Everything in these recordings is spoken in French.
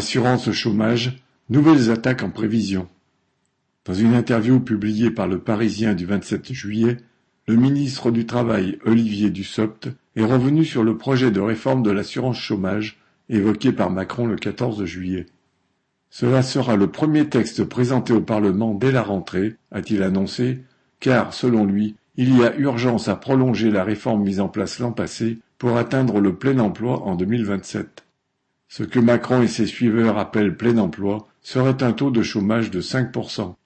Assurance chômage, nouvelles attaques en prévision. Dans une interview publiée par Le Parisien du 27 juillet, le ministre du Travail Olivier Dussopt est revenu sur le projet de réforme de l'assurance chômage évoqué par Macron le 14 juillet. Cela sera le premier texte présenté au Parlement dès la rentrée, a-t-il annoncé, car, selon lui, il y a urgence à prolonger la réforme mise en place l'an passé pour atteindre le plein emploi en 2027. Ce que Macron et ses suiveurs appellent plein emploi serait un taux de chômage de 5%.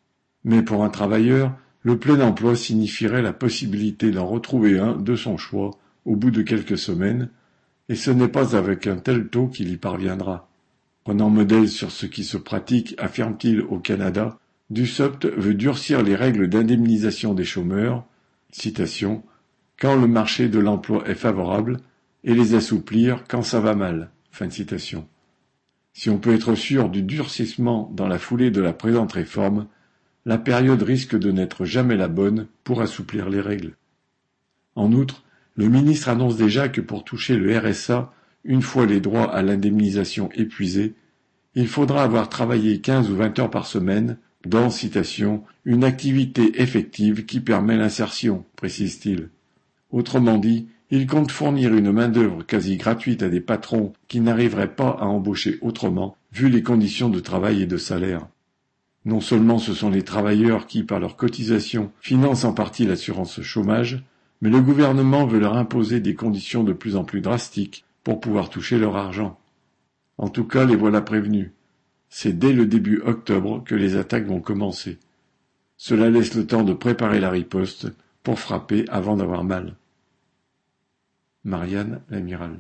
Mais pour un travailleur, le plein emploi signifierait la possibilité d'en retrouver un de son choix au bout de quelques semaines, et ce n'est pas avec un tel taux qu'il y parviendra. Prenant modèle sur ce qui se pratique, affirme-t-il au Canada, Dussopt veut durcir les règles d'indemnisation des chômeurs, citation, quand le marché de l'emploi est favorable, et les assouplir quand ça va mal. Si on peut être sûr du durcissement dans la foulée de la présente réforme, la période risque de n'être jamais la bonne pour assouplir les règles. En outre, le ministre annonce déjà que pour toucher le RSA, une fois les droits à l'indemnisation épuisés, il faudra avoir travaillé quinze ou vingt heures par semaine dans, citation, une activité effective qui permet l'insertion, précise-t-il. Autrement dit, il compte fournir une main-d'œuvre quasi gratuite à des patrons qui n'arriveraient pas à embaucher autrement, vu les conditions de travail et de salaire. Non seulement ce sont les travailleurs qui, par leurs cotisations, financent en partie l'assurance chômage, mais le gouvernement veut leur imposer des conditions de plus en plus drastiques pour pouvoir toucher leur argent. En tout cas, les voilà prévenus. C'est dès le début octobre que les attaques vont commencer. Cela laisse le temps de préparer la riposte pour frapper avant d'avoir mal. Marianne l'amiral